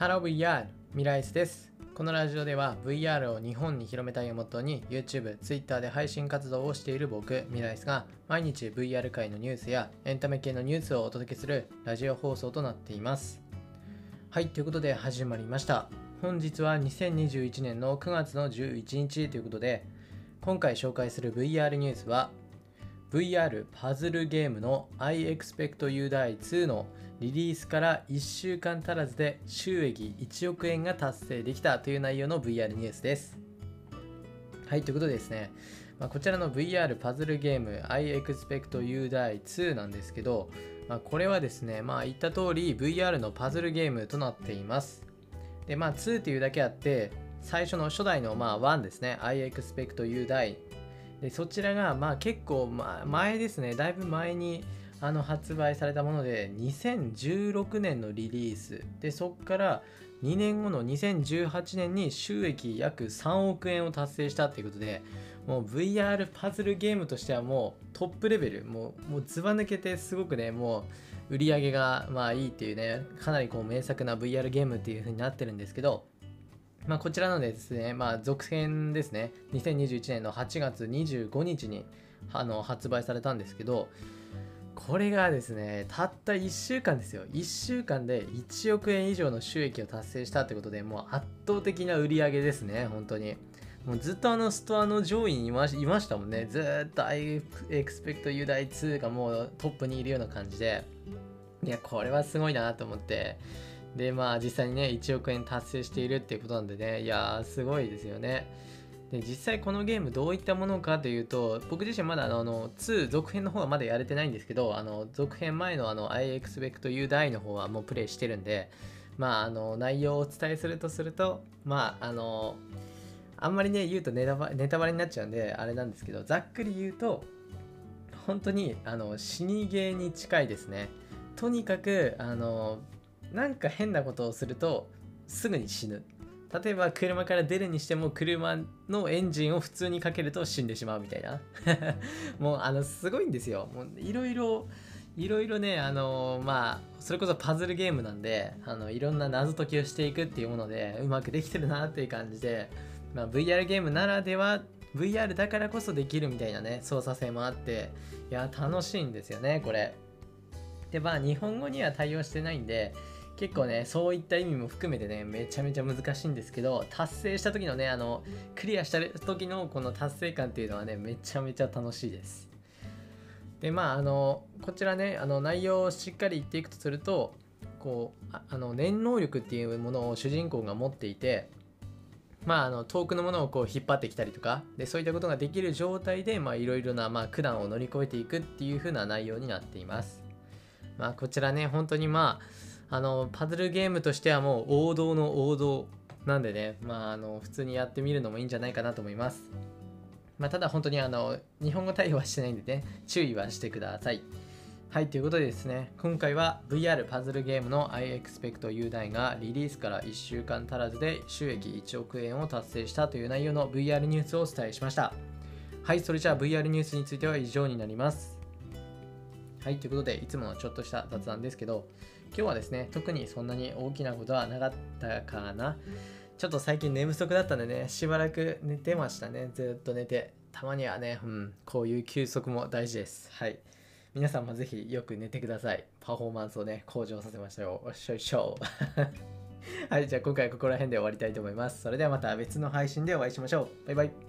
Hello VR! ミライスです。このラジオでは VR を日本に広めたいをモットーに YouTube、Twitter で配信活動をしている僕、ミライスが毎日 VR 界のニュースやエンタメ系のニュースをお届けするラジオ放送となっています。はい、ということで始まりました。本日は2021年の9月の11日ということで、今回紹介する VR ニュースは VR パズルゲームの I Expect You Die 2のリリースから1週間足らずで収益1億円が達成できたという内容の VR ニュースです。はい、ということでですね、まあ、こちらの VR パズルゲーム I Expect You Die 2なんですけど、まあ、これはですね、まあ言った通り VR のパズルゲームとなっています。で、まあ2っていうだけあって、最初の初代のまあ1ですね、I Expect You Die でそちらがまあ結構前ですね。だいぶ前にあの発売されたもので2016年のリリース。でそこから2年後の2018年に収益約3億円を達成したっていうことでもう VR パズルゲームとしてはもうトップレベル。もうもうずば抜けてすごくねもう売り上げがまあいいっていうねかなりこう名作な VR ゲームっていう風になってるんですけどまあ、こちらのですね、まあ、続編ですね、2021年の8月25日にあの発売されたんですけど、これがですね、たった1週間ですよ。1週間で1億円以上の収益を達成したということで、もう圧倒的な売り上げですね、本当に。もうずっとあのストアの上位にいましたもんね。ずっと I expect you die 2がもうトップにいるような感じで。いや、これはすごいなと思って。でまあ実際にね1億円達成しているっていうことなんでねいやーすごいですよね。で実際このゲームどういったものかというと僕自身まだあのあの2続編の方はまだやれてないんですけどあの続編前のあの I expect you die の方はもうプレイしてるんでまああの内容をお伝えするとするとまああのあんまりね言うとネタバネタバレになっちゃうんであれなんですけどざっくり言うと本当にあの死にゲーに近いですね。とにかくあのなんか変なことをするとすぐに死ぬ。例えば車から出るにしても車のエンジンを普通にかけると死んでしまうみたいな。もうあのすごいんですよ。もういろいろいろいろねあのまあそれこそパズルゲームなんであのいろんな謎解きをしていくっていうものでうまくできてるなっていう感じで、まあ、VR ゲームならでは VR だからこそできるみたいなね操作性もあっていや楽しいんですよねこれ。でまあ日本語には対応してないんで結構ねそういった意味も含めてねめちゃめちゃ難しいんですけど達成した時のねあのクリアした時のこの達成感っていうのはねめちゃめちゃ楽しいですでまああのこちらねあの内容をしっかり言っていくとするとこうあの念能力っていうものを主人公が持っていてまあ、あの遠くのものをこう引っ張ってきたりとかでそういったことができる状態でいろいろな、まあ、苦難を乗り越えていくっていう風な内容になっています。まあ、こちらね本当にまああのパズルゲームとしてはもう王道の王道なんでね、まあ、あの普通にやってみるのもいいんじゃないかなと思います。まあ、ただ本当にあの日本語対応はしてないんでね注意はしてください。はい、ということでですね、今回は VR パズルゲームの i e x p e c t u d i がリリースから1週間足らずで収益1億円を達成したという内容の VR ニュースをお伝えしました。はい、それじゃあ VR ニュースについては以上になります。はい、ということで、いつものちょっとした雑談ですけど、今日はですね、特にそんなに大きなことはなかったかな。ちょっと最近寝不足だったんでね、しばらく寝てましたね。ずっと寝て。たまにはね、うん、こういう休息も大事です。はい。皆さんもぜひよく寝てください。パフォーマンスをね、向上させましょう。しょいしょ。はい、じゃあ今回はここら辺で終わりたいと思います。それではまた別の配信でお会いしましょう。バイバイ。